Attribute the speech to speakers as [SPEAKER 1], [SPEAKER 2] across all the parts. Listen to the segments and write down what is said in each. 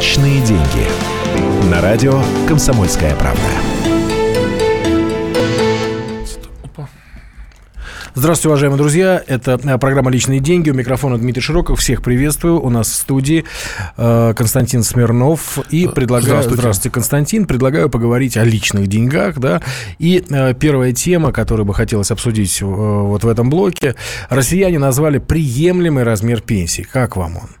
[SPEAKER 1] Личные деньги. На радио Комсомольская правда.
[SPEAKER 2] Здравствуйте, уважаемые друзья. Это э, программа «Личные деньги». У микрофона Дмитрий Широков. Всех приветствую. У нас в студии э, Константин Смирнов. И предлагаю... Здравствуйте. Здравствуйте, Константин. Предлагаю поговорить о личных деньгах. Да? И э, первая тема, которую бы хотелось обсудить вот в этом блоке. Россияне назвали приемлемый размер пенсии. Как вам он?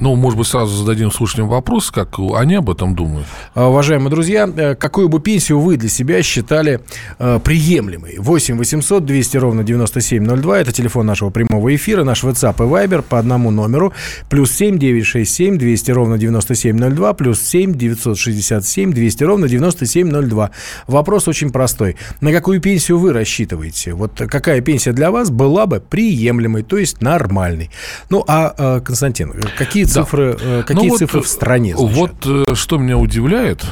[SPEAKER 3] Ну, может быть, сразу зададим слушателям вопрос, как они об этом думают.
[SPEAKER 2] А, уважаемые друзья, э, какую бы пенсию вы для себя считали э, приемлемой? 8 800 200 ровно 9702. Это телефон нашего прямого эфира, наш WhatsApp и Viber по одному номеру. Плюс 7 967 200 ровно 9702. Плюс 7 967 200 ровно 9702. Вопрос очень простой. На какую пенсию вы рассчитываете? Вот какая пенсия для вас была бы приемлемой, то есть нормальной? Ну, а, э, Константин, какие цифры, да. какие ну, цифры вот, в стране?
[SPEAKER 3] Значит? Вот что меня удивляет,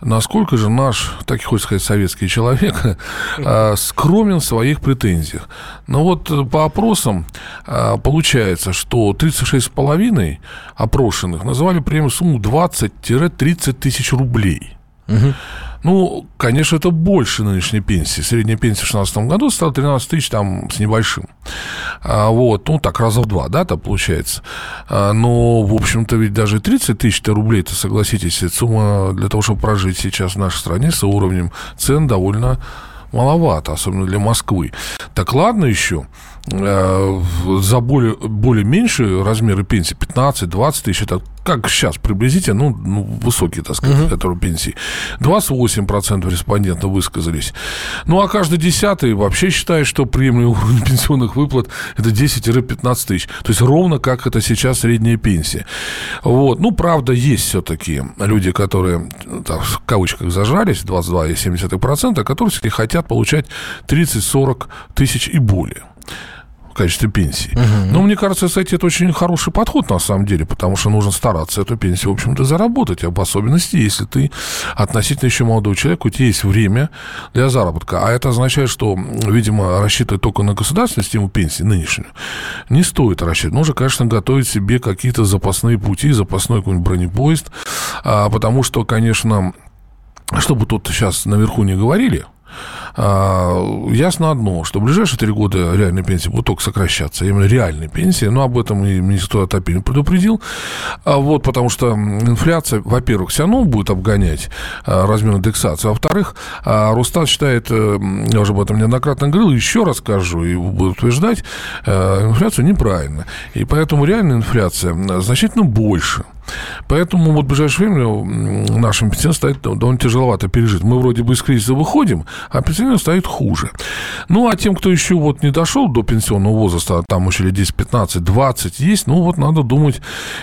[SPEAKER 3] насколько же наш, так и хочется сказать, советский человек скромен в своих претензиях. Но вот по опросам получается, что 36,5 опрошенных называли премию сумму 20-30 тысяч рублей. Угу. Ну, конечно, это больше нынешней пенсии. Средняя пенсия в 2016 году стала 13 тысяч там с небольшим. А, вот, ну, так, раза в два, да, там получается. А, но, в общем-то, ведь даже 30 тысяч рублей, это, согласитесь, это сумма для того, чтобы прожить сейчас в нашей стране с уровнем цен довольно маловато, особенно для Москвы. Так ладно еще, за более, более меньшие размеры пенсии, 15-20 тысяч, это как сейчас приблизительно, ну, ну высокие, так сказать, uh-huh. которые пенсии. 28% респондентов высказались. Ну, а каждый десятый вообще считает, что приемлемый уровень пенсионных выплат это 10-15 тысяч. То есть ровно как это сейчас средняя пенсия. Вот. Ну, правда, есть все-таки люди, которые, так, в кавычках, зажрались, 22,7%, которые все-таки хотят получать 30-40 тысяч и более качестве пенсии. Угу. Но мне кажется, кстати, это очень хороший подход на самом деле, потому что нужно стараться эту пенсию, в общем-то, заработать, об особенности, если ты относительно еще молодой человек, у тебя есть время для заработка. А это означает, что, видимо, рассчитывать только на государственную систему пенсии нынешнюю не стоит рассчитывать. Нужно, конечно, готовить себе какие-то запасные пути, запасной какой-нибудь бронепоезд, а, потому что, конечно, чтобы тут сейчас наверху не говорили, а, ясно одно, что в ближайшие три года реальные пенсии будут только сокращаться, именно реальные пенсии, но об этом и министр отопения предупредил, а вот, потому что инфляция, во-первых, все равно будет обгонять а, размер индексации, а во-вторых, Рустат считает, э, я уже об этом неоднократно говорил, еще раз скажу и буду утверждать, э, инфляцию неправильно, и поэтому реальная инфляция значительно больше – Поэтому вот в ближайшее время нашим пенсионерам стоит довольно тяжеловато пережить. Мы вроде бы из кризиса выходим, а пенсионерам стоит хуже. Ну, а тем, кто еще вот не дошел до пенсионного возраста, там еще лет 10, 15, 20 есть, ну, вот надо думать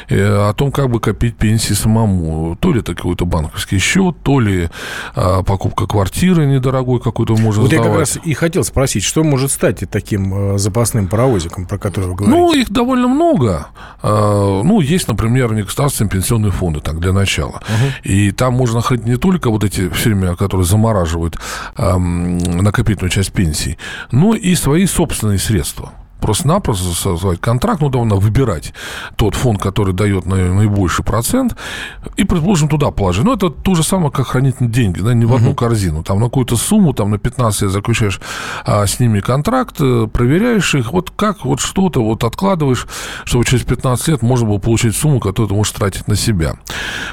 [SPEAKER 3] э, о том, как бы копить пенсии самому. То ли это какой-то банковский счет, то ли а, покупка квартиры недорогой какой-то можно
[SPEAKER 2] Вот сдавать. я как раз и хотел спросить, что может стать таким э, запасным паровозиком, про который вы говорите?
[SPEAKER 3] Ну, их довольно много. А, ну, есть, например, государственные государственные пенсионные фонды, так, для начала. Угу. И там можно находить не только вот эти все время, которые замораживают эм, накопительную часть пенсии, но и свои собственные средства просто-напросто создавать контракт, ну, давно выбирать тот фонд, который дает наибольший процент, и, предположим, туда положить. Ну, это то же самое, как хранить деньги, да, не в одну uh-huh. корзину. Там на какую-то сумму, там на 15 лет заключаешь а, с ними контракт, э, проверяешь их, вот как вот что-то вот откладываешь, чтобы через 15 лет можно было получить сумму, которую ты можешь тратить на себя.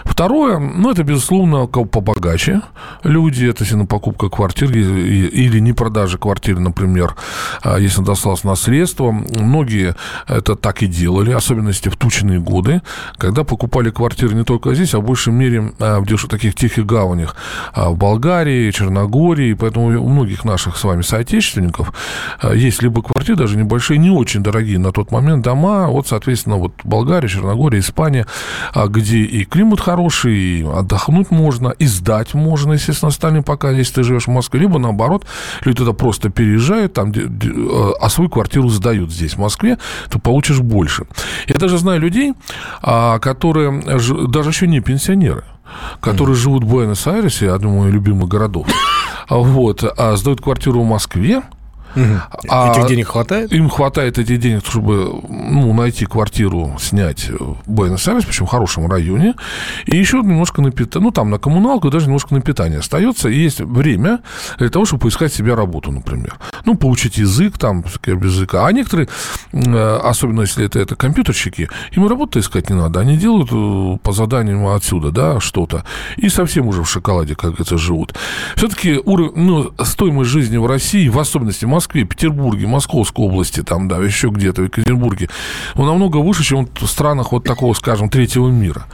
[SPEAKER 3] Второе, ну, это, безусловно, побогаче люди, это если на покупка квартир или не продажа квартиры, например, а, если досталось наследство, общества. Многие это так и делали, особенно если в тучные годы, когда покупали квартиры не только здесь, а в большей мере а, в таких тихих гаванях а, в Болгарии, Черногории. Поэтому у многих наших с вами соотечественников а, есть либо квартиры даже небольшие, не очень дорогие на тот момент дома. Вот, соответственно, вот Болгария, Черногория, Испания, где и климат хороший, и отдохнуть можно, и сдать можно, естественно, остальные пока, если ты живешь в Москве. Либо наоборот, люди туда просто переезжают, там, а свою квартиру сдают дают здесь, в Москве, то получишь больше. Я даже знаю людей, а, которые даже еще не пенсионеры, которые mm. живут в Буэнос-Айресе, одном из любимых городов, вот, а сдают квартиру в Москве,
[SPEAKER 2] Угу. А этих денег хватает?
[SPEAKER 3] Им хватает этих денег, чтобы ну, найти квартиру, снять в Буэнос-Айрес, причем в хорошем районе, и еще немножко на питание, ну, там на коммуналку, даже немножко на питание остается, и есть время для того, чтобы поискать себе работу, например. Ну, получить язык, там, без языка. А некоторые, э, особенно если это, это компьютерщики, им работу искать не надо, они делают э, по заданиям отсюда, да, что-то, и совсем уже в шоколаде, как это живут. Все-таки уровень, ну, стоимость жизни в России, в особенности в Москве, Петербурге, Московской области, там, да, еще где-то, в Екатеринбурге, он намного выше, чем в странах вот такого, скажем, третьего мира.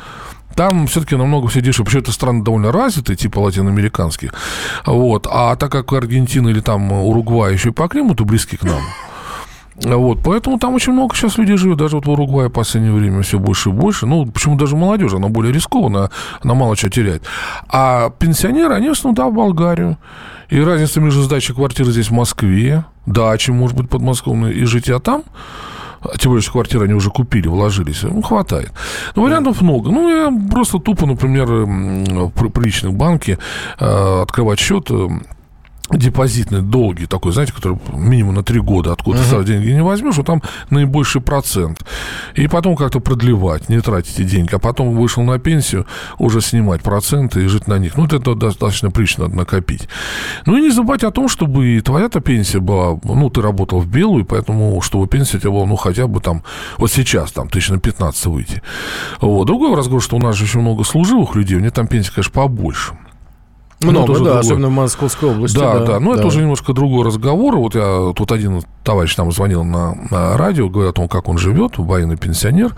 [SPEAKER 3] Там все-таки намного все дешевле. Причем это страны довольно развитые, типа латиноамериканские. Вот. А так как Аргентина или там Уругвай еще и по климату близки к нам, вот, поэтому там очень много сейчас людей живет, даже вот в Уругвае в последнее время все больше и больше. Ну, почему даже молодежь, она более рискованная, она мало чего теряет. А пенсионеры, они в основном, да, в Болгарию. И разница между сдачей квартиры здесь в Москве, дачи, может быть, подмосковной, и житья там, а тем более, что квартиры они уже купили, вложились, ну, хватает. Но вариантов много. Ну, я просто тупо, например, при личном банке э, открывать счет э, депозитный, долгий такой, знаете, который минимум на три года откуда uh-huh. деньги не возьмешь, вот там наибольший процент. И потом как-то продлевать, не тратить эти деньги. А потом вышел на пенсию, уже снимать проценты и жить на них. Ну, вот это достаточно прилично надо накопить. Ну, и не забывать о том, чтобы и твоя-то пенсия была, ну, ты работал в белую, поэтому, чтобы пенсия у тебя была, ну, хотя бы там, вот сейчас, там, тысяч на 15 выйти. Вот. Другой разговор, что у нас же еще много служивых людей, у них там пенсия, конечно, побольше.
[SPEAKER 2] Много, да, другой. особенно в Московской области.
[SPEAKER 3] Да, да, да. Но да. это уже немножко другой разговор. Вот я тут один товарищ там звонил на, на радио, говорит о том, как он живет, военный пенсионер.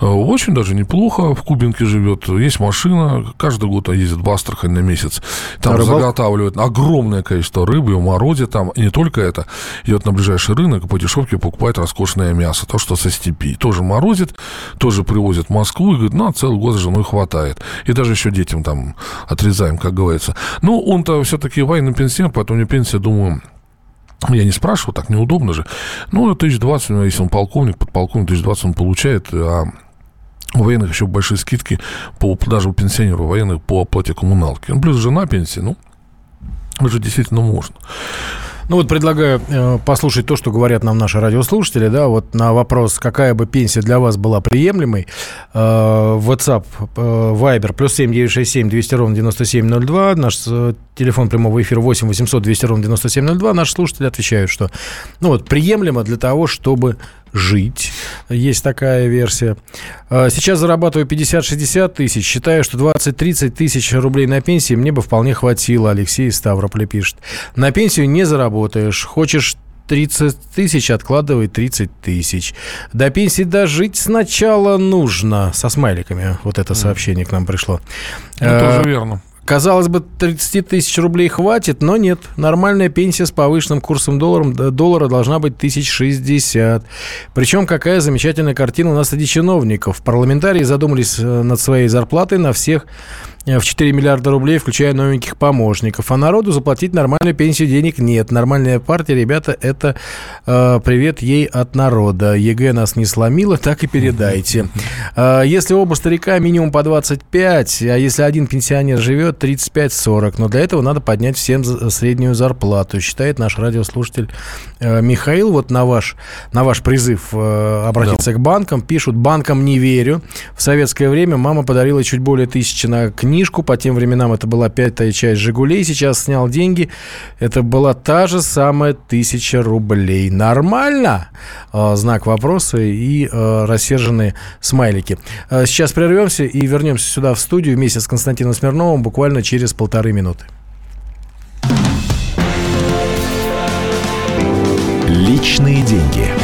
[SPEAKER 3] Угу. Очень даже неплохо в Кубинке живет. Есть машина, каждый год ездит в Астрахань на месяц. Там а заготавливают огромное количество рыбы, и морозе там. И не только это. Идет на ближайший рынок по дешевке покупает роскошное мясо, то, что со степи. Тоже морозит, тоже привозит в Москву и говорит, на целый год с женой хватает. И даже еще детям там отрезаем, как говорится. Ну, он-то все-таки военный пенсионер, поэтому у него пенсия, думаю, я не спрашивал, так неудобно же. Ну, 1020, если он полковник, подполковник, 1020 он получает, а у военных еще большие скидки, по, даже у пенсионеров военных по оплате коммуналки. Ну, плюс жена пенсии, ну, уже действительно можно.
[SPEAKER 2] Ну вот предлагаю э, послушать то, что говорят нам наши радиослушатели, да, вот на вопрос, какая бы пенсия для вас была приемлемой, э, WhatsApp, э, Viber, плюс 7 967 200 ровно 9702, наш э, телефон прямого эфира 8 800 200 ровно 9702, наши слушатели отвечают, что, ну вот, приемлемо для того, чтобы жить. Есть такая версия. А, сейчас зарабатываю 50-60 тысяч. Считаю, что 20-30 тысяч рублей на пенсии мне бы вполне хватило. Алексей Ставрополь пишет. На пенсию не заработаешь. Хочешь 30 тысяч, откладывай 30 тысяч. До пенсии дожить сначала нужно. Со смайликами вот это сообщение к нам пришло.
[SPEAKER 3] Тоже а, верно.
[SPEAKER 2] Казалось бы, 30 тысяч рублей хватит, но нет. Нормальная пенсия с повышенным курсом долларом, доллара должна быть 1060. Причем какая замечательная картина у нас среди чиновников. Парламентарии задумались э, над своей зарплатой на всех в 4 миллиарда рублей, включая новеньких помощников. А народу заплатить нормальную пенсию денег нет. Нормальная партия, ребята, это э, привет ей от народа. ЕГЭ нас не сломило, так и передайте. Э, если оба старика минимум по 25, а если один пенсионер живет 35-40, но для этого надо поднять всем среднюю зарплату, считает наш радиослушатель э, Михаил. Вот на ваш, на ваш призыв э, обратиться да. к банкам пишут, банкам не верю. В советское время мама подарила чуть более тысячи на книгу книжку. По тем временам это была пятая часть «Жигулей». Сейчас снял деньги. Это была та же самая тысяча рублей. Нормально? А, знак вопроса и а, рассерженные смайлики. А, сейчас прервемся и вернемся сюда в студию вместе с Константином Смирновым буквально через полторы минуты.
[SPEAKER 1] Личные деньги.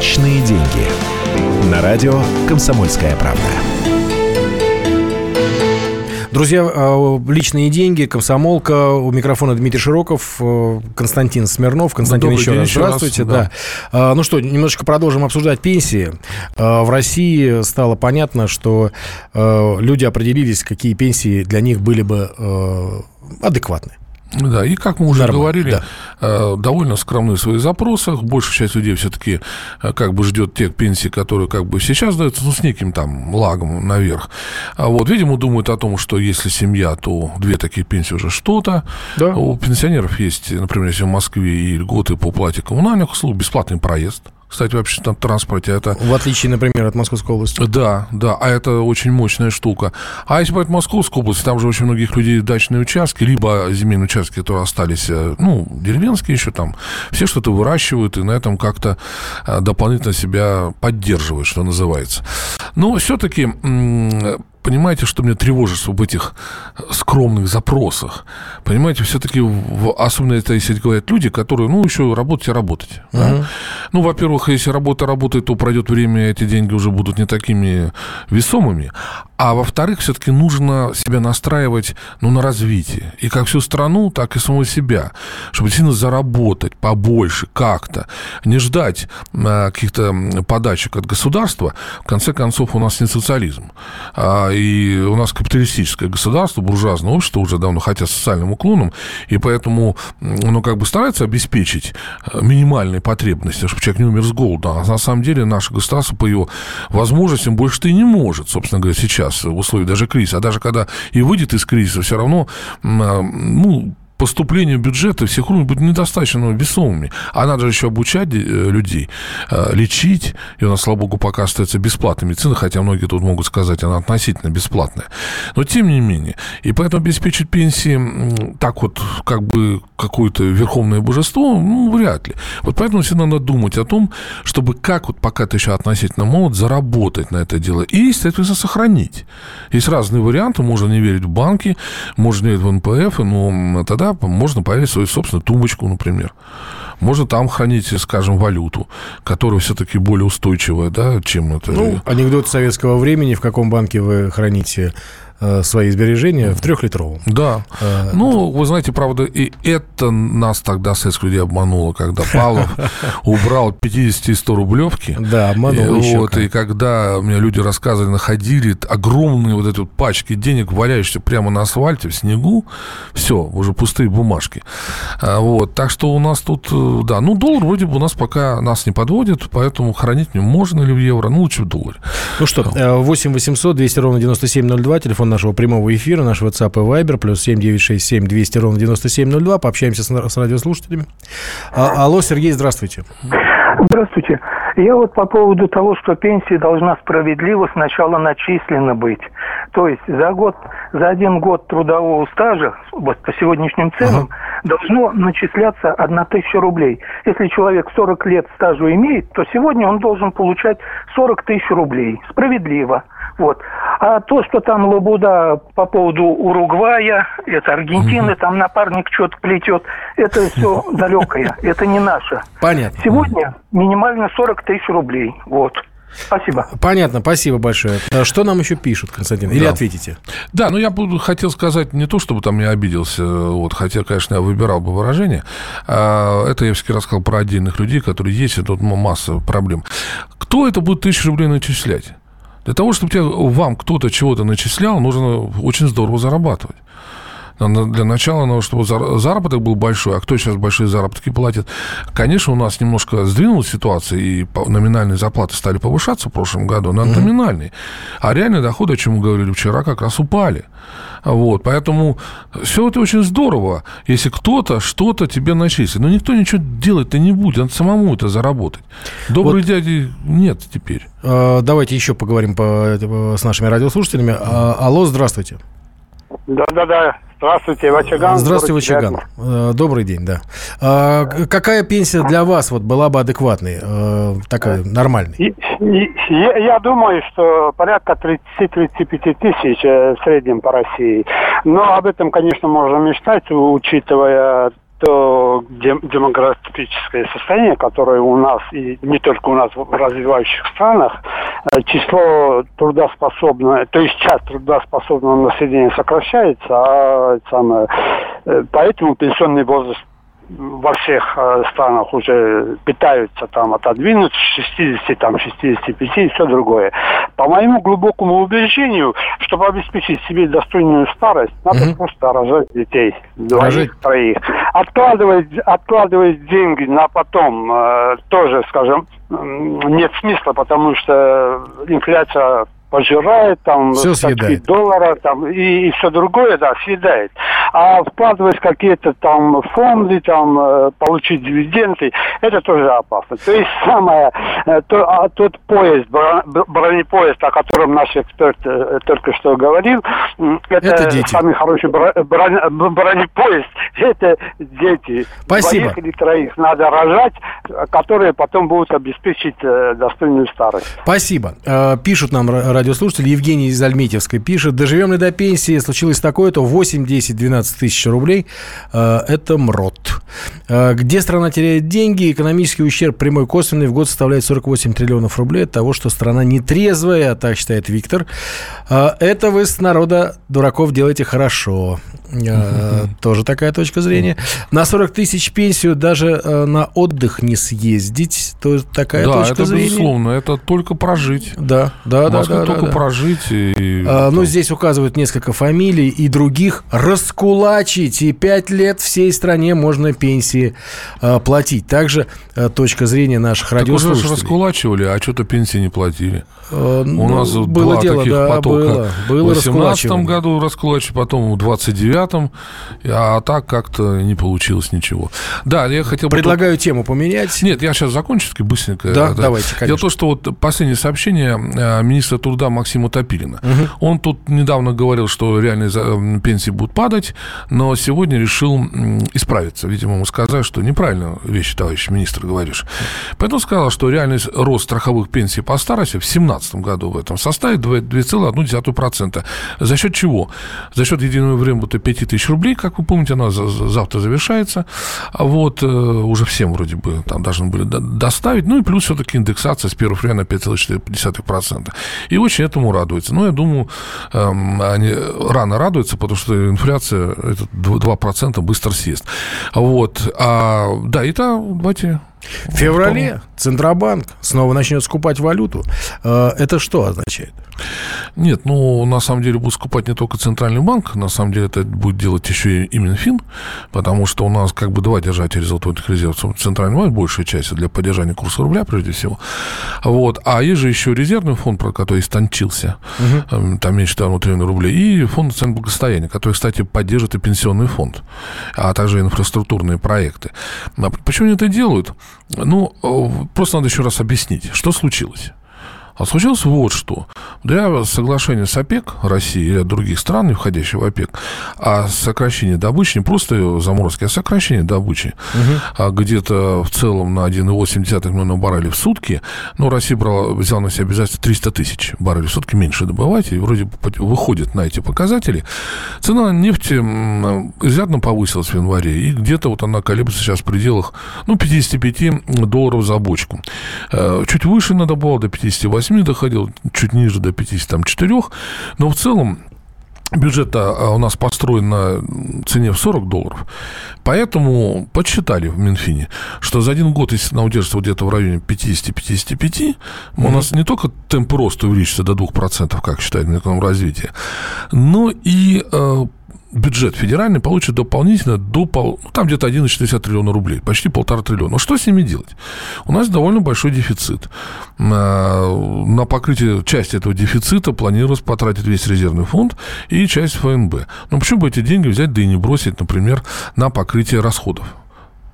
[SPEAKER 1] Личные деньги. На радио «Комсомольская правда».
[SPEAKER 2] Друзья, а, личные деньги, комсомолка, у микрофона Дмитрий Широков, э, Константин Смирнов. Константин, еще раз здравствуйте. Раз, да. Да. Ну что, немножечко продолжим обсуждать пенсии. В России стало понятно, что люди определились, какие пенсии для них были бы адекватны.
[SPEAKER 3] Да, и как мы уже Нормально, говорили, да. Э, довольно скромны в своих запросах. Большая часть людей все-таки э, как бы ждет тех пенсий, которые как бы сейчас даются, ну, с неким там лагом наверх. А вот, видимо, думают о том, что если семья, то две такие пенсии уже что-то. Да. У пенсионеров есть, например, если в Москве и льготы по плате коммунальных услуг, бесплатный проезд кстати, в общественном транспорте. Это...
[SPEAKER 2] В отличие, например, от Московской области.
[SPEAKER 3] Да, да, а это очень мощная штука. А если брать Московскую область, там же очень многих людей дачные участки, либо земельные участки, которые остались, э, ну, деревенские еще там, все что-то выращивают и на этом как-то э, дополнительно себя поддерживают, что называется. Но все-таки понимаете, что меня тревожит в этих скромных запросах? Понимаете, все-таки, особенно это если говорят люди, которые, ну, еще работать и работать. Uh-huh. Да? Ну, во-первых, если работа работает, то пройдет время, эти деньги уже будут не такими весомыми. А во-вторых, все-таки нужно себя настраивать ну, на развитие. И как всю страну, так и самого себя. Чтобы сильно заработать побольше как-то. Не ждать а, каких-то подачек от государства. В конце концов, у нас не социализм. А, и у нас капиталистическое государство, буржуазное общество уже давно, хотя с социальным уклоном. И поэтому оно как бы старается обеспечить э, минимальные потребности, чтобы человек не умер с голода. А на самом деле наше государство по его возможностям больше-то и не может, собственно говоря, сейчас в условиях даже кризиса, а даже когда и выйдет из кризиса, все равно, а, ну, поступление бюджета всех уровней будет недостаточно весомыми. А надо же еще обучать э, людей, э, лечить. И у нас, слава богу, пока остается бесплатная медицина, хотя многие тут могут сказать, она относительно бесплатная. Но тем не менее. И поэтому обеспечить пенсии так вот, как бы какое-то верховное божество, ну, вряд ли. Вот поэтому всегда надо думать о том, чтобы как вот пока ты еще относительно молод, заработать на это дело и, соответственно, сохранить. Есть разные варианты. Можно не верить в банки, можно не верить в НПФ, но тогда можно повесить свою собственную тумбочку, например. Можно там хранить, скажем, валюту, которая все-таки более устойчивая, да, чем это.
[SPEAKER 2] Ну, анекдот советского времени, в каком банке вы храните свои сбережения в трехлитровом.
[SPEAKER 3] Да. Э, ну, вы знаете, правда, и это нас тогда, советских людей, обмануло, когда Павлов убрал 50 и 100 рублевки.
[SPEAKER 2] Да, обманул
[SPEAKER 3] и, вот, и когда мне люди рассказывали, находили огромные вот эти вот пачки денег, валяющиеся прямо на асфальте, в снегу, все, уже пустые бумажки. А, вот, так что у нас тут, э, да, ну, доллар вроде бы у нас пока нас не подводит, поэтому хранить не можно ли в евро, ну, лучше в долларе.
[SPEAKER 2] Ну что, 8 800 200 ровно 9702, телефон нашего прямого эфира, наш WhatsApp и Viber, плюс 7967 200 ровно 9702. Пообщаемся с, с радиослушателями. А, алло, Сергей, здравствуйте.
[SPEAKER 4] Здравствуйте. Я вот по поводу того, что пенсия должна справедливо сначала начислена быть. То есть за год, за один год трудового стажа, вот по сегодняшним ценам, ага. должно начисляться одна тысяча рублей. Если человек 40 лет стажу имеет, то сегодня он должен получать 40 тысяч рублей. Справедливо. Вот. А то, что там лабуда по поводу Уругвая, это Аргентины, там напарник что-то плетет, это все далекое, это не наше.
[SPEAKER 2] Понятно.
[SPEAKER 4] Сегодня минимально 40 тысяч рублей. Вот. Спасибо.
[SPEAKER 2] Понятно, спасибо большое. А что нам еще пишут, Константин? Или да. ответите?
[SPEAKER 3] Да, ну я буду, хотел сказать не то, чтобы там я обиделся, вот, хотя, конечно, я выбирал бы выражение. А, это я все-таки рассказал про отдельных людей, которые есть, и тут масса проблем. Кто это будет тысячу рублей начислять? Для того, чтобы тебе, вам кто-то чего-то начислял, нужно очень здорово зарабатывать. Для начала надо, чтобы заработок был большой, а кто сейчас большие заработки платит? Конечно, у нас немножко сдвинулась ситуация, и номинальные зарплаты стали повышаться в прошлом году, но mm-hmm. номинальные. А реальные доходы, о чем мы говорили вчера, как раз упали. Вот, поэтому все это очень здорово, если кто-то что-то тебе начислит. Но никто ничего делать-то не будет, надо самому это заработать. Добрый вот. дяди нет теперь.
[SPEAKER 2] А, давайте еще поговорим по, с нашими радиослушателями. А, алло, здравствуйте.
[SPEAKER 5] Да-да-да, Здравствуйте, Вачаган.
[SPEAKER 2] Здравствуйте, Вачаган. Э, добрый день, да. А, какая пенсия для вас вот была бы адекватной, э, такая нормальной?
[SPEAKER 5] Я, я думаю, что порядка 30-35 тысяч э, в среднем по России. Но об этом, конечно, можно мечтать, учитывая то демографическое состояние, которое у нас, и не только у нас в развивающих странах, э, число трудоспособного, то есть часть трудоспособного населения сокращается, а самое, э, поэтому пенсионный возраст во всех э, странах уже пытаются там отодвинуть 60, там 65 и все другое. По моему глубокому убеждению, чтобы обеспечить себе достойную старость, надо угу. просто рожать детей. Двоих, троих. Откладывать, откладывать деньги на потом э, тоже, скажем, нет смысла, потому что инфляция пожирает, там,
[SPEAKER 2] все съедает.
[SPEAKER 5] доллара, там, и, и все другое, да, съедает. А вкладывать какие-то там фонды, там, э, получить дивиденды, это тоже опасно. То есть самое, э, то, а, тот поезд, бронепоезд, о котором наш эксперт э, только что говорил, это, это дети. самый хороший бронепоезд, это дети.
[SPEAKER 2] Спасибо.
[SPEAKER 5] Двоих или троих надо рожать, которые потом будут обеспечить достойную старость.
[SPEAKER 2] Спасибо. Пишут нам радиослушатель Евгений из Альметьевской пишет. Доживем ли до пенсии? Случилось такое-то 8, 10, 12 тысяч рублей. Э, это МРОТ. Э, где страна теряет деньги? Экономический ущерб прямой косвенный в год составляет 48 триллионов рублей от того, что страна нетрезвая, так считает Виктор. Э, это вы с народа дураков делаете хорошо. Тоже такая точка зрения. На 40 тысяч пенсию даже на отдых не съездить. То такая
[SPEAKER 3] да,
[SPEAKER 2] точка
[SPEAKER 3] это
[SPEAKER 2] зрения.
[SPEAKER 3] безусловно. Это только прожить.
[SPEAKER 2] Да, да, да, да,
[SPEAKER 3] только
[SPEAKER 2] да.
[SPEAKER 3] прожить. И...
[SPEAKER 2] А, ну, здесь указывают несколько фамилий и других. Раскулачить. И пять лет всей стране можно пенсии а, платить. Также а, точка зрения наших так радиослушателей.
[SPEAKER 3] уже раскулачивали, а что-то пенсии не платили.
[SPEAKER 2] А, У ну, нас было два дело, таких да, потока. Было, было
[SPEAKER 3] в 18 году раскулачивали, потом в 29-м. А так как-то не получилось ничего. Да, я хотел
[SPEAKER 2] бы... Предлагаю тут... тему поменять.
[SPEAKER 3] Нет, я сейчас закончу быстренько.
[SPEAKER 2] Да, да. давайте, конечно.
[SPEAKER 3] Дело в том, что вот последнее сообщение а, министра труда Максима Топилина. Угу. Он тут недавно говорил, что реальные пенсии будут падать, но сегодня решил исправиться. Видимо, ему сказали, что неправильно вещи, товарищ министр, говоришь. Поэтому сказал, что реальный рост страховых пенсий по старости в 2017 году в этом составит 2,1%. За счет чего? За счет единого времени 5 тысяч рублей, как вы помните, она завтра завершается. Вот, э, уже всем вроде бы там должны были доставить. Ну и плюс все-таки индексация с 1 февраля на 5,4%. И очень этому радуется. Но я думаю, эм, они рано радуются, потому что инфляция, это 2% быстро съест. Вот. А, да, и то давайте
[SPEAKER 2] в феврале Центробанк снова начнет скупать валюту. Э, это что означает?
[SPEAKER 3] Нет, ну, на самом деле, будет скупать не только Центральный банк, на самом деле, это будет делать еще и Минфин, потому что у нас как бы два держателя золотых резервов. Центральный банк, большая часть для поддержания курса рубля, прежде всего. Вот. А есть же еще резервный фонд, про который истончился, угу. там меньше того триллиона рублей, и фонд национального благосостояния, который, кстати, поддержит и пенсионный фонд, а также инфраструктурные проекты. А почему они это делают? Ну, э, просто надо еще раз объяснить, что случилось. А случилось вот что. Для соглашения с ОПЕК России и ряд других стран, не входящих в ОПЕК, о сокращении добычи, не просто заморозки, а сокращение добычи, угу. где-то в целом на 1,8 миллиона баррелей в сутки, ну, Россия брала, взяла на себя обязательство 300 тысяч баррелей в сутки меньше добывать, и вроде бы выходит на эти показатели. Цена нефти изрядно повысилась в январе, и где-то вот она колеблется сейчас в пределах, ну, 55 долларов за бочку. Э, чуть выше надо было, до 58 8 доходил, чуть ниже до 54, но в целом бюджет у нас построен на цене в 40 долларов. Поэтому подсчитали в Минфине, что за один год, если она удержится где-то в районе 50-55, mm-hmm. у нас не только темп роста увеличится до 2%, как считает Минэкономразвитие, но и э, бюджет федеральный получит дополнительно до пол, ну, там где-то 11,60 триллиона рублей, почти полтора триллиона. Но что с ними делать? У нас довольно большой дефицит. На, на покрытие части этого дефицита планировалось потратить весь резервный фонд и часть ФНБ. Но почему бы эти деньги взять, да и не бросить, например, на покрытие расходов?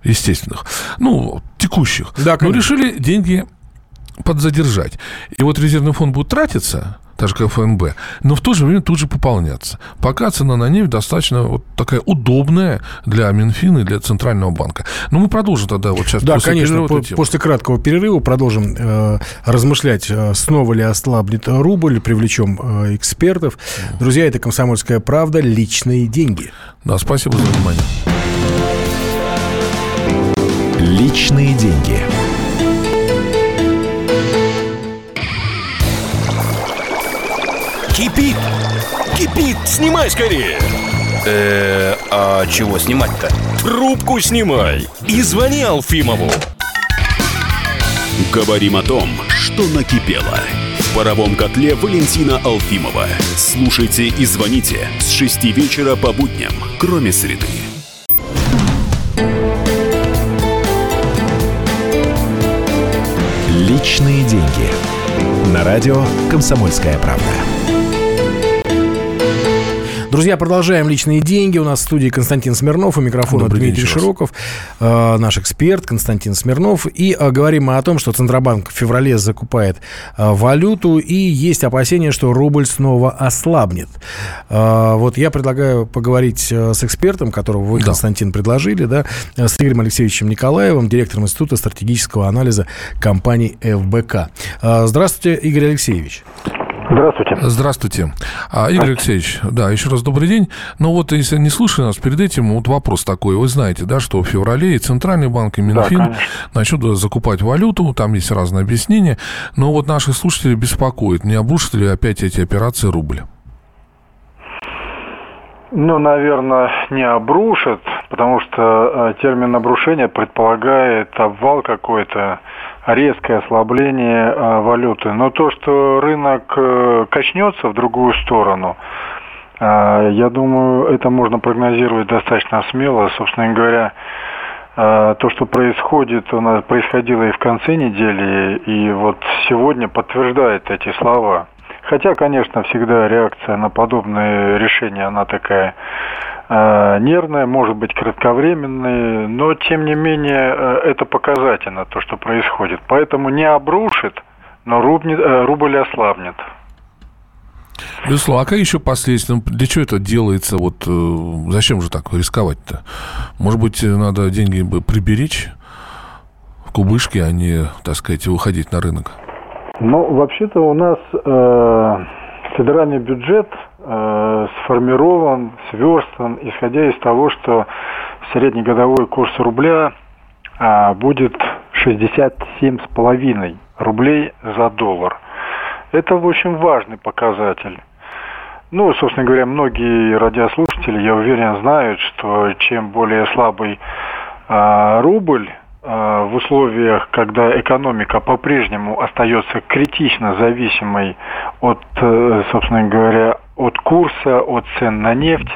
[SPEAKER 3] естественных, ну, текущих.
[SPEAKER 2] Да,
[SPEAKER 3] Но решили деньги подзадержать. И вот резервный фонд будет тратиться, так же как ФНБ, но в то же время тут же пополняться. Пока цена на нефть достаточно вот такая удобная для Минфина и для Центрального банка. Но мы продолжим тогда вот сейчас.
[SPEAKER 2] Да, после конечно, по- после краткого перерыва продолжим э, размышлять, э, снова ли ослаблет рубль, привлечем э, экспертов. Друзья, это «Комсомольская правда», личные деньги.
[SPEAKER 3] Да, спасибо за внимание.
[SPEAKER 6] Личные деньги.
[SPEAKER 7] Кипит! Кипит! Снимай скорее!
[SPEAKER 8] Э, а чего снимать-то?
[SPEAKER 7] Трубку снимай и звони Алфимову.
[SPEAKER 9] Говорим о том, что накипело. В паровом котле Валентина Алфимова. Слушайте и звоните с 6 вечера по будням, кроме среды.
[SPEAKER 6] Личные деньги. На радио «Комсомольская правда».
[SPEAKER 2] Друзья, продолжаем личные деньги. У нас в студии Константин Смирнов, у микрофона
[SPEAKER 3] Добрый день
[SPEAKER 2] Дмитрий
[SPEAKER 3] раз.
[SPEAKER 2] Широков, э, наш эксперт Константин Смирнов. И э, говорим мы о том, что Центробанк в феврале закупает э, валюту, и есть опасения, что рубль снова ослабнет. Вот я предлагаю поговорить с экспертом, которого вы,
[SPEAKER 3] Да.
[SPEAKER 2] Константин, предложили, да, с Игорем Алексеевичем Николаевым, директором Института стратегического анализа компании ФБК. Здравствуйте, Игорь Алексеевич.
[SPEAKER 5] Здравствуйте.
[SPEAKER 3] Здравствуйте. А, Игорь Алексеевич, да, еще раз добрый день. Ну вот, если не слышали нас перед этим, вот вопрос такой. Вы знаете, да, что в феврале и Центральный банк, и Минфин
[SPEAKER 5] конечно.
[SPEAKER 3] начнут закупать валюту, там есть разные объяснения. Но вот наших слушателей беспокоит, не обрушат ли опять эти операции рубль?
[SPEAKER 10] Ну, наверное, не обрушат, потому что э, термин обрушение предполагает обвал какой-то, резкое ослабление э, валюты. Но то, что рынок э, качнется в другую сторону, э, я думаю, это можно прогнозировать достаточно смело. Собственно говоря, то, что происходит, у нас происходило и в конце недели, и вот сегодня подтверждает эти слова. Хотя, конечно, всегда реакция на подобные решения, она такая э, нервная, может быть кратковременная, но тем не менее э, это показательно, то, что происходит. Поэтому не обрушит, но рубль, э, рубль ослабнет.
[SPEAKER 3] Безусловно, а какие еще последствия? Ну, Для чего это делается? Вот э, зачем же так рисковать-то? Может быть, надо деньги бы приберечь в кубышке, а не, так сказать, выходить на рынок?
[SPEAKER 10] Ну, вообще-то у нас э, федеральный бюджет э, сформирован, сверстан, исходя из того, что среднегодовой курс рубля а, будет 67,5 рублей за доллар. Это, в общем, важный показатель. Ну, собственно говоря, многие радиослушатели, я уверен, знают, что чем более слабый а, рубль в условиях, когда экономика по-прежнему остается критично зависимой от, э, собственно говоря, от курса, от цен на нефть,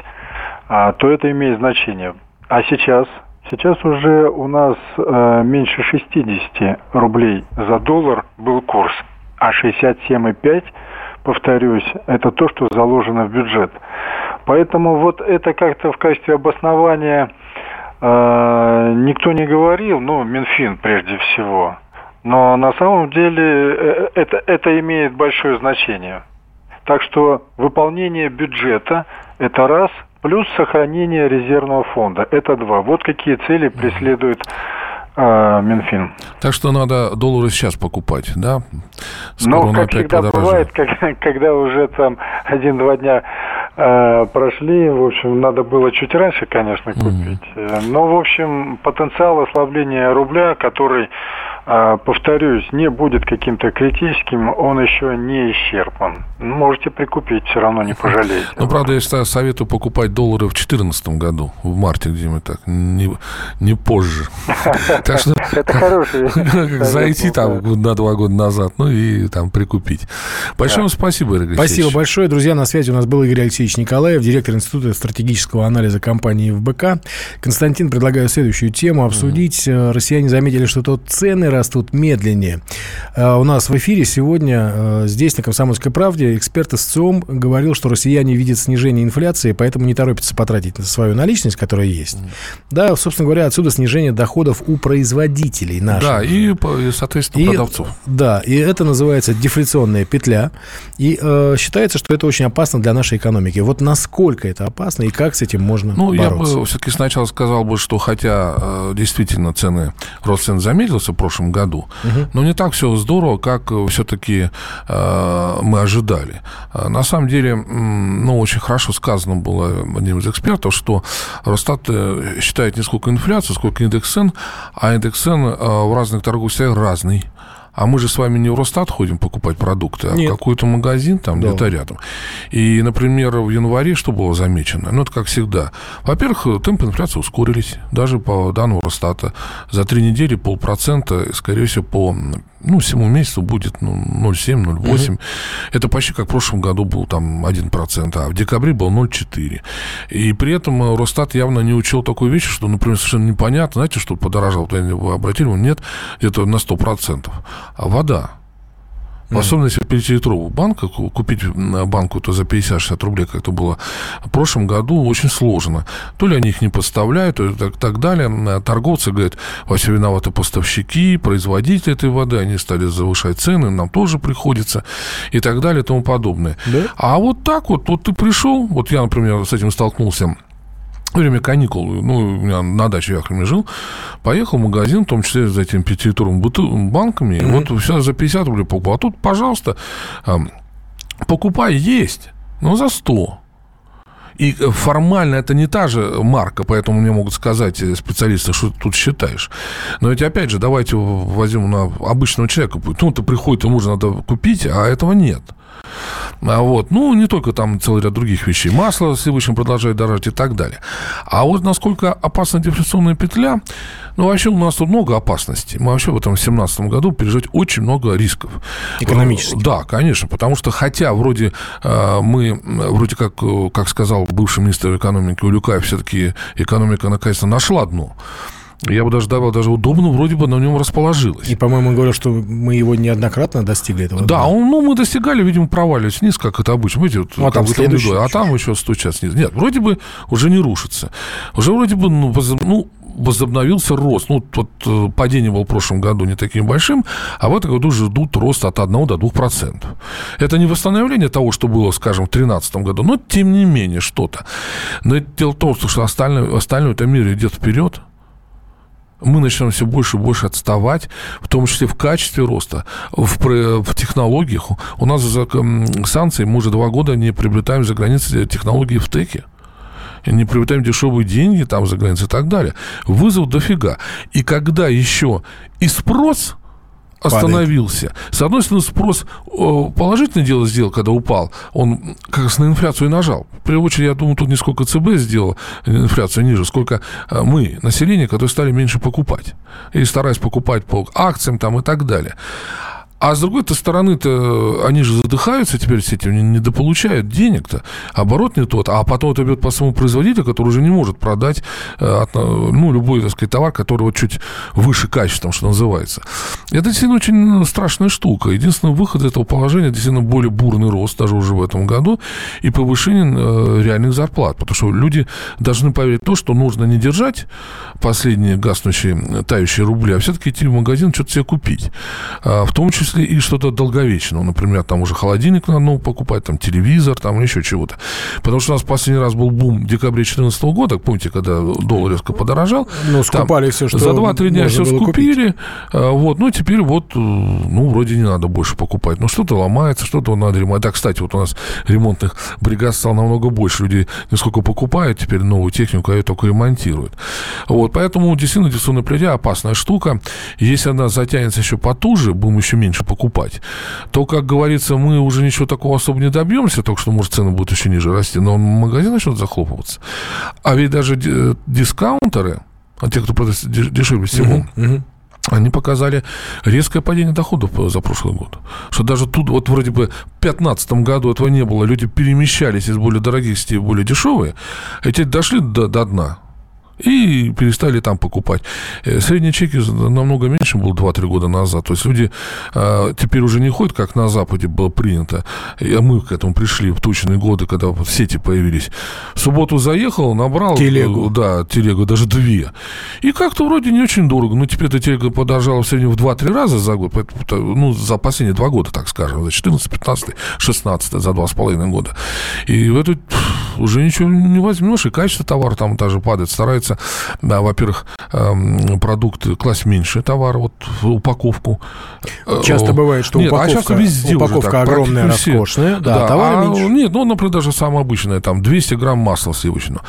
[SPEAKER 10] а, то это имеет значение. А сейчас? Сейчас уже у нас э, меньше 60 рублей за доллар был курс, а 67,5 повторюсь, это то, что заложено в бюджет. Поэтому вот это как-то в качестве обоснования никто не говорил, ну, Минфин прежде всего. Но на самом деле э, это, это имеет большое значение. Так что выполнение бюджета – это раз, плюс сохранение резервного фонда – это два. Вот какие цели преследует э, Минфин.
[SPEAKER 3] Так что надо доллары сейчас покупать, да? Скоро
[SPEAKER 10] Ну, как всегда
[SPEAKER 3] подорожает.
[SPEAKER 10] бывает, когда, когда уже там один-два дня прошли, в общем, надо было чуть раньше, конечно, купить. Э, Но, в общем, потенциал ослабления рубля, который, э, повторюсь, не будет каким-то критическим, он еще не исчерпан. Можете прикупить, все равно не пожалеете.
[SPEAKER 3] Ну, правда, я советую покупать доллары в 2014 году, в марте где-нибудь так, не, не позже. Так что
[SPEAKER 10] Это совет,
[SPEAKER 3] зайти там на два года назад, ну и там прикупить. Большое вам спасибо, Игорь
[SPEAKER 2] Спасибо большое. Друзья, на связи у нас был Игорь Алексеевич Николаев, директор Института стратегического анализа компании ФБК. Константин, предлагаю следующую тему обсудить. Россияне заметили, что тут цены растут медленнее. Э, У нас в эфире сегодня э, здесь, на «Комсомольской правде», эксперт из ЦИОМ говорил, что россияне видят снижение инфляции, поэтому не торопятся потратить на свою наличность, которая есть. Да, собственно говоря, отсюда снижение доходов у производителей наших.
[SPEAKER 3] Да, и, соответственно,
[SPEAKER 2] И-
[SPEAKER 3] продавцов.
[SPEAKER 2] Да, и это называется дефляционная петля. И э, считается, что это очень опасно для нашей экономики. Вот насколько это опасно и как с этим можно
[SPEAKER 3] Ну, я
[SPEAKER 2] бороться?
[SPEAKER 3] бы все-таки сначала сказал бы, что хотя э, действительно цены, рост цен замедлился в прошлом прошлом году. Угу. Но не так все здорово, как все-таки э, мы ожидали. А, на самом деле, ну, очень хорошо сказано было одним из экспертов, что Росстат э, считает не сколько инфляцию, сколько индекс цен, а индекс цен э, в разных торговых сетях разный. А мы же с вами не в Росстат ходим покупать продукты, а Нет. в какой-то магазин там да. где-то рядом. И, например, в январе что было замечено? Ну, это как всегда. Во-первых, темпы инфляции ускорились, даже по данным Росстата. За три недели полпроцента, скорее всего, по ну, всему месяцу будет ну, 0,7-0,8. Угу. Это почти как в прошлом году был там 1%, а в декабре был 0,4. И при этом э, Росстат явно не учел такой вещи, что, например, совершенно непонятно, знаете, что подорожало, вы обратили, нет, где-то на 100%. А вода, в особенности 5-литровую банку, купить банку то за 50-60 рублей, как это было в прошлом году, очень сложно. То ли они их не поставляют, то ли так, так далее. Торговцы говорят, во все виноваты поставщики, производители этой воды, они стали завышать цены, нам тоже приходится, и так далее, и тому подобное. Да? А вот так вот, вот ты пришел, вот я, например, с этим столкнулся время каникул, ну, у меня на даче Яхроме жил, поехал в магазин, в том числе за этими пятилитровыми банками, mm-hmm. вот все за 50 рублей покупал. А тут, пожалуйста, покупай, есть, но за 100. И формально это не та же марка, поэтому мне могут сказать э, специалисты, что ты тут считаешь. Но ведь, опять же, давайте возьмем на обычного человека. Ну,-то приходит, ему же надо купить, а этого нет. А вот. Ну, не только там целый ряд других вещей. Масло Всевышний продолжает дорожать и так далее. А вот насколько опасна дефляционная петля, ну, вообще у нас тут много опасностей. Мы вообще в этом 2017 году пережить очень много рисков.
[SPEAKER 2] Экономических?
[SPEAKER 3] Да, конечно, потому что хотя вроде э, мы, вроде как, как сказал бывший министр экономики Улюкаев, все-таки экономика наконец-то нашла дно. Я бы даже добавил, даже удобно вроде бы на нем расположилось.
[SPEAKER 2] И, по-моему, он говорил, что мы его неоднократно достигли этого.
[SPEAKER 3] Да, он, ну, мы достигали, видимо, проваливались вниз, как это обычно. Видите, вот,
[SPEAKER 2] ну, а там, следующий,
[SPEAKER 3] а там еще стучат снизу. Нет, вроде бы уже не рушится. Уже вроде бы, ну, ну возобновился рост. Ну, вот э, падение было в прошлом году не таким большим, а в этом году уже ждут рост от 1 до 2%. Это не восстановление того, что было, скажем, в 2013 году, но тем не менее что-то. Но дело в том, что остальное, остальное это мир идет вперед, мы начнем все больше и больше отставать, в том числе в качестве роста, в, в технологиях. У нас за санкции мы уже два года не приобретаем за границей технологии в теке не приобретаем дешевые деньги там за границей и так далее. Вызов дофига. И когда еще и спрос остановился. Падает. С одной стороны, спрос положительное дело сделал, когда упал. Он как раз на инфляцию нажал. В первую очередь, я думаю, тут не сколько ЦБ сделал инфляцию ниже, сколько э, мы, население, которые стали меньше покупать. И стараясь покупать по акциям там и так далее. А с другой стороны-то, они же задыхаются теперь с этим, недополучают денег-то. Оборот не тот. А потом это бьет по своему производителю, который уже не может продать э, ну, любой, так сказать, товар, который вот чуть выше качеством, что называется. Это действительно очень страшная штука. Единственный выход из этого положения действительно более бурный рост, даже уже в этом году, и повышение э, реальных зарплат. Потому что люди должны поверить в то, что нужно не держать последние гаснущие, тающие рубли, а все-таки идти в магазин, что-то себе купить. А, в том числе числе и что-то долговечное. Например, там уже холодильник надо новый покупать, там телевизор, там еще чего-то. Потому что у нас последний раз был бум в декабре 2014 года, помните, когда доллар резко подорожал.
[SPEAKER 2] Ну, скупали там, все, что
[SPEAKER 3] За 2-3 дня все скупили. Купить. А, вот, ну, теперь вот, э, ну, вроде не надо больше покупать. Но что-то ломается, что-то надо ремонтировать. Да, кстати, вот у нас ремонтных бригад стало намного больше. Люди не сколько покупают теперь новую технику, а ее только ремонтируют. Вот, поэтому действительно дистанционная плетя опасная штука. Если она затянется еще потуже, будем еще меньше меньше покупать, то, как говорится, мы уже ничего такого особо не добьемся, только что, может, цены будут еще ниже расти, но магазин начнет захлопываться. А ведь даже дискаунтеры, а те, кто продает дешевле всего, uh-huh, uh-huh. Они показали резкое падение доходов за прошлый год. Что даже тут, вот вроде бы в 2015 году этого не было, люди перемещались из более дорогих сетей в более дешевые, эти дошли до, до дна и перестали там покупать. Э, средний чеки намного меньше был 2-3 года назад. То есть люди а, теперь уже не ходят, как на Западе было принято. И мы к этому пришли в тучные годы, когда вот сети появились. В субботу заехал, набрал...
[SPEAKER 2] Телегу.
[SPEAKER 3] Да, телегу, даже две. И как-то вроде не очень дорого. Но теперь эта телега подорожала в среднем в 2-3 раза за год. Ну, за последние два года, так скажем. За 14, 15, 16, за 2,5 года. И в эту уже ничего не возьмешь. И качество товара там даже падает. Старается стараются, да, во-первых, эм, продукты класть меньше товара, вот упаковку.
[SPEAKER 2] Часто бывает, что
[SPEAKER 3] нет,
[SPEAKER 2] упаковка,
[SPEAKER 3] а сейчас везде
[SPEAKER 2] упаковка
[SPEAKER 3] уже так,
[SPEAKER 2] огромная, роскошная, да,
[SPEAKER 3] да,
[SPEAKER 2] товара
[SPEAKER 3] а,
[SPEAKER 2] меньше.
[SPEAKER 3] Нет, ну, например, даже самое обычное, там, 200 грамм масла сливочного.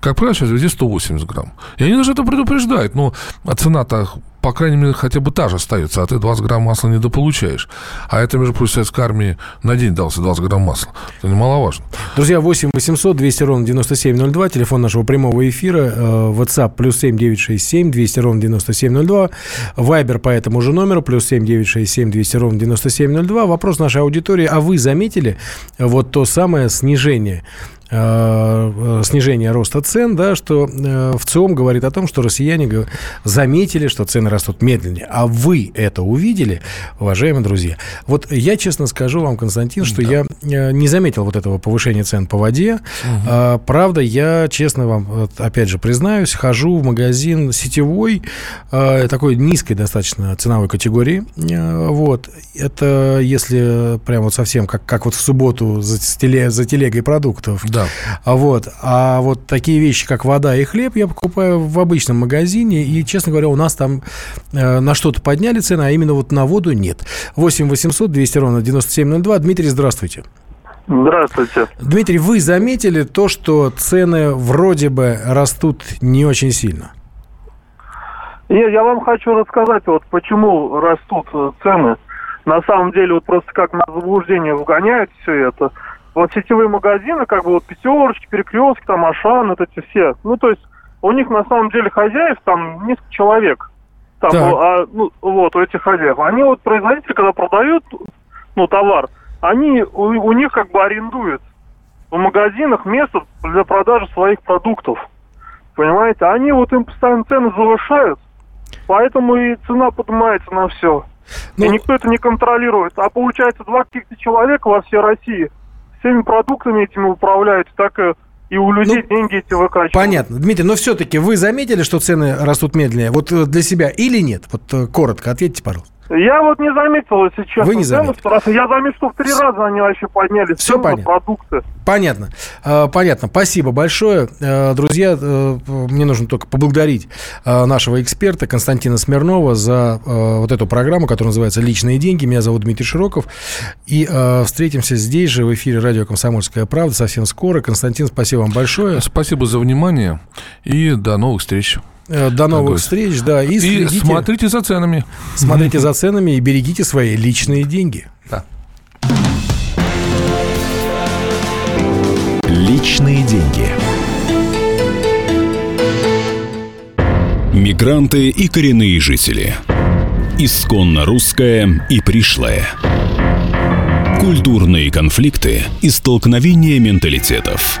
[SPEAKER 3] Как правило, сейчас везде 180 грамм. И они даже это предупреждают, но цена-то по крайней мере, хотя бы та же остается, а ты 20 грамм масла недополучаешь. А это, между прочим, советской армии на день дался 20 грамм масла. Это немаловажно.
[SPEAKER 2] Друзья, 8 800 200 ровно 9702, телефон нашего прямого эфира, э, WhatsApp плюс 7 967 200 ровно 9702, Вайбер по этому же номеру, плюс 7 967 200 ровно 9702. Вопрос нашей аудитории, а вы заметили вот то самое снижение Э, снижение роста цен, да, что э, в ЦИОМ говорит о том, что россияне заметили, что цены растут медленнее. А вы это увидели, уважаемые друзья? Вот я честно скажу вам, Константин, что да. я э, не заметил вот этого повышения цен по воде. Угу. Правда, я честно вам, опять же, признаюсь, хожу в магазин сетевой, такой низкой достаточно ценовой категории. Вот. Это если прям вот совсем как, как вот в субботу за, за телегой продуктов. Да да. А вот, а вот такие вещи, как вода и хлеб, я покупаю в обычном магазине, и, честно говоря, у нас там э, на что-то подняли цены, а именно вот на воду нет. 8 800 200 ровно 9702. Дмитрий, здравствуйте.
[SPEAKER 11] Здравствуйте.
[SPEAKER 2] Дмитрий, вы заметили то, что цены вроде бы растут не очень сильно?
[SPEAKER 11] Нет, я вам хочу рассказать, вот почему растут цены. На самом деле, вот просто как на заблуждение вгоняют все это – вот сетевые магазины, как бы вот пятерочки, перекрестки, там Ашан, вот эти все. Ну, то есть у них на самом деле хозяев там несколько человек. Там, а, ну, вот, у этих хозяев. Они вот производители, когда продают, ну, товар, они у, у них как бы арендуют в магазинах место для продажи своих продуктов. Понимаете? Они вот им постоянно цены завышают, поэтому и цена поднимается на все. Ну, и никто это не контролирует. А получается, два каких-то человека во всей России – всеми продуктами этими управляют, так и и у людей ну, деньги эти выкачивают.
[SPEAKER 2] Понятно. Дмитрий, но все-таки вы заметили, что цены растут медленнее? Вот э, для себя или нет? Вот э, коротко ответьте, пожалуйста.
[SPEAKER 11] Я вот не заметил, если честно.
[SPEAKER 2] Вы не заметили?
[SPEAKER 11] Я заметил, что в три раза они вообще подняли
[SPEAKER 2] Все понятно.
[SPEAKER 11] продукты.
[SPEAKER 2] Понятно. А, понятно. Спасибо большое. А, друзья, э, мне нужно только поблагодарить нашего эксперта Константина Смирнова за вот эту программу, которая называется «Личные деньги». Меня зовут Дмитрий Широков. И встретимся здесь же в эфире радио «Комсомольская правда» совсем скоро. Константин, спасибо вам большое.
[SPEAKER 3] Спасибо за внимание и до новых встреч.
[SPEAKER 2] Э, до новых встреч, да.
[SPEAKER 3] И, и смотрите за ценами.
[SPEAKER 2] Смотрите за ценами и берегите свои личные деньги.
[SPEAKER 3] Да.
[SPEAKER 6] Личные деньги.
[SPEAKER 9] Мигранты и коренные жители. Исконно русская и пришлая. Культурные конфликты и столкновения менталитетов.